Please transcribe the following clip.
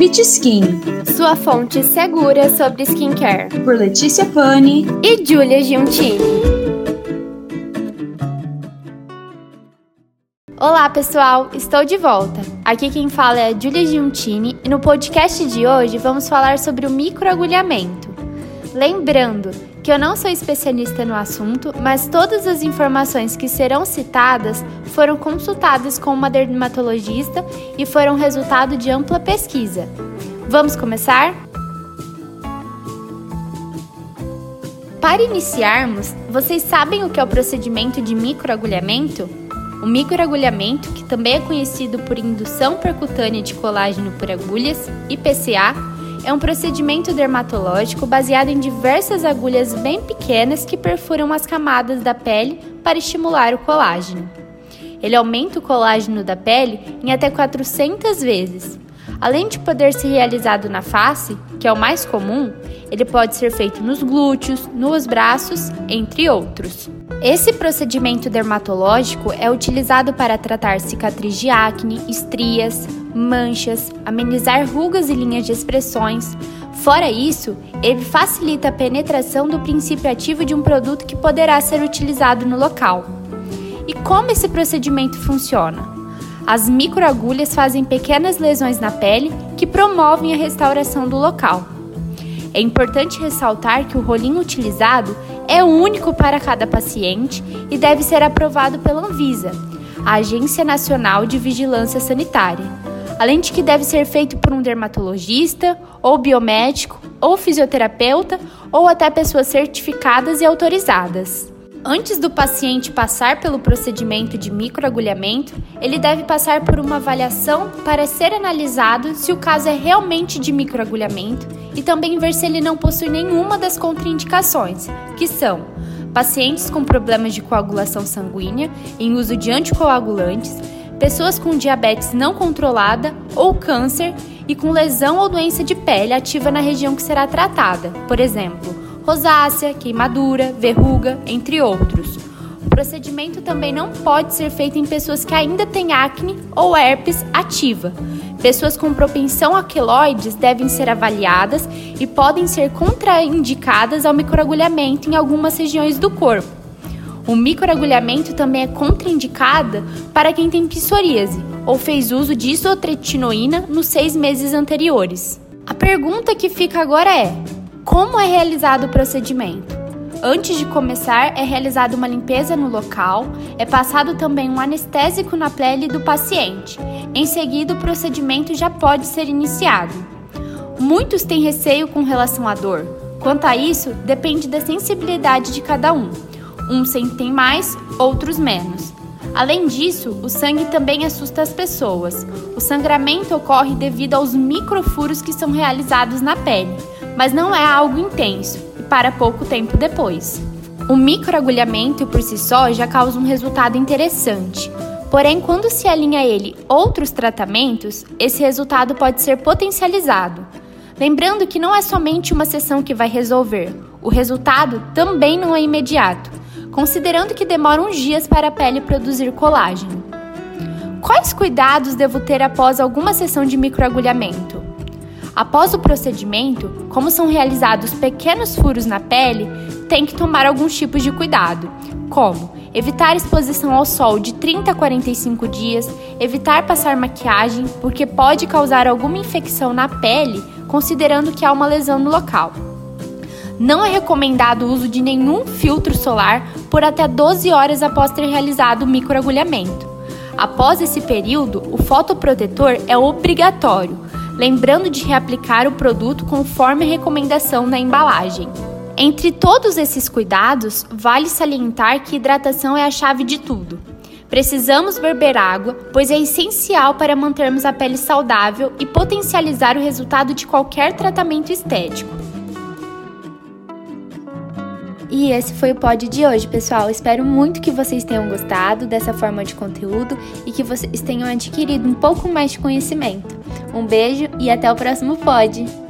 Beach Skin, sua fonte segura sobre skincare. Por Letícia Pani e Julia Giuntini. Olá pessoal, estou de volta. Aqui quem fala é a Julia Giuntini e no podcast de hoje vamos falar sobre o microagulhamento. Lembrando que eu não sou especialista no assunto, mas todas as informações que serão citadas foram consultadas com uma dermatologista e foram resultado de ampla pesquisa. Vamos começar? Para iniciarmos, vocês sabem o que é o procedimento de microagulhamento? O microagulhamento, que também é conhecido por indução percutânea de colágeno por agulhas, IPCA, é um procedimento dermatológico baseado em diversas agulhas bem pequenas que perfuram as camadas da pele para estimular o colágeno. Ele aumenta o colágeno da pele em até 400 vezes. Além de poder ser realizado na face, que é o mais comum, ele pode ser feito nos glúteos, nos braços, entre outros. Esse procedimento dermatológico é utilizado para tratar cicatriz de acne, estrias, manchas, amenizar rugas e linhas de expressões. Fora isso, ele facilita a penetração do princípio ativo de um produto que poderá ser utilizado no local. E como esse procedimento funciona? As microagulhas fazem pequenas lesões na pele que promovem a restauração do local. É importante ressaltar que o rolinho utilizado é único para cada paciente e deve ser aprovado pela Anvisa, a Agência Nacional de Vigilância Sanitária, além de que deve ser feito por um dermatologista, ou biomédico, ou fisioterapeuta, ou até pessoas certificadas e autorizadas. Antes do paciente passar pelo procedimento de microagulhamento, ele deve passar por uma avaliação para ser analisado se o caso é realmente de microagulhamento e também ver se ele não possui nenhuma das contraindicações, que são pacientes com problemas de coagulação sanguínea em uso de anticoagulantes, pessoas com diabetes não controlada ou câncer e com lesão ou doença de pele ativa na região que será tratada, por exemplo, rosácea, queimadura, verruga, entre outros. O procedimento também não pode ser feito em pessoas que ainda têm acne ou herpes ativa. Pessoas com propensão a queloides devem ser avaliadas e podem ser contraindicadas ao microagulhamento em algumas regiões do corpo. O microagulhamento também é contraindicado para quem tem psoríase ou fez uso de isotretinoína nos seis meses anteriores. A pergunta que fica agora é: como é realizado o procedimento? Antes de começar, é realizada uma limpeza no local, é passado também um anestésico na pele do paciente. Em seguida, o procedimento já pode ser iniciado. Muitos têm receio com relação à dor. Quanto a isso, depende da sensibilidade de cada um. Uns sentem mais, outros menos. Além disso, o sangue também assusta as pessoas. O sangramento ocorre devido aos microfuros que são realizados na pele mas não é algo intenso e para pouco tempo depois. O microagulhamento por si só já causa um resultado interessante. Porém, quando se alinha a ele outros tratamentos, esse resultado pode ser potencializado. Lembrando que não é somente uma sessão que vai resolver, o resultado também não é imediato, considerando que demora uns dias para a pele produzir colágeno. Quais cuidados devo ter após alguma sessão de microagulhamento? Após o procedimento, como são realizados pequenos furos na pele, tem que tomar alguns tipos de cuidado, como evitar exposição ao sol de 30 a 45 dias, evitar passar maquiagem, porque pode causar alguma infecção na pele, considerando que há uma lesão no local. Não é recomendado o uso de nenhum filtro solar por até 12 horas após ter realizado o microagulhamento. Após esse período, o fotoprotetor é obrigatório, lembrando de reaplicar o produto conforme a recomendação na embalagem. Entre todos esses cuidados, vale salientar que hidratação é a chave de tudo. Precisamos beber água, pois é essencial para mantermos a pele saudável e potencializar o resultado de qualquer tratamento estético. E esse foi o pod de hoje, pessoal. Espero muito que vocês tenham gostado dessa forma de conteúdo e que vocês tenham adquirido um pouco mais de conhecimento. Um beijo e até o próximo pod!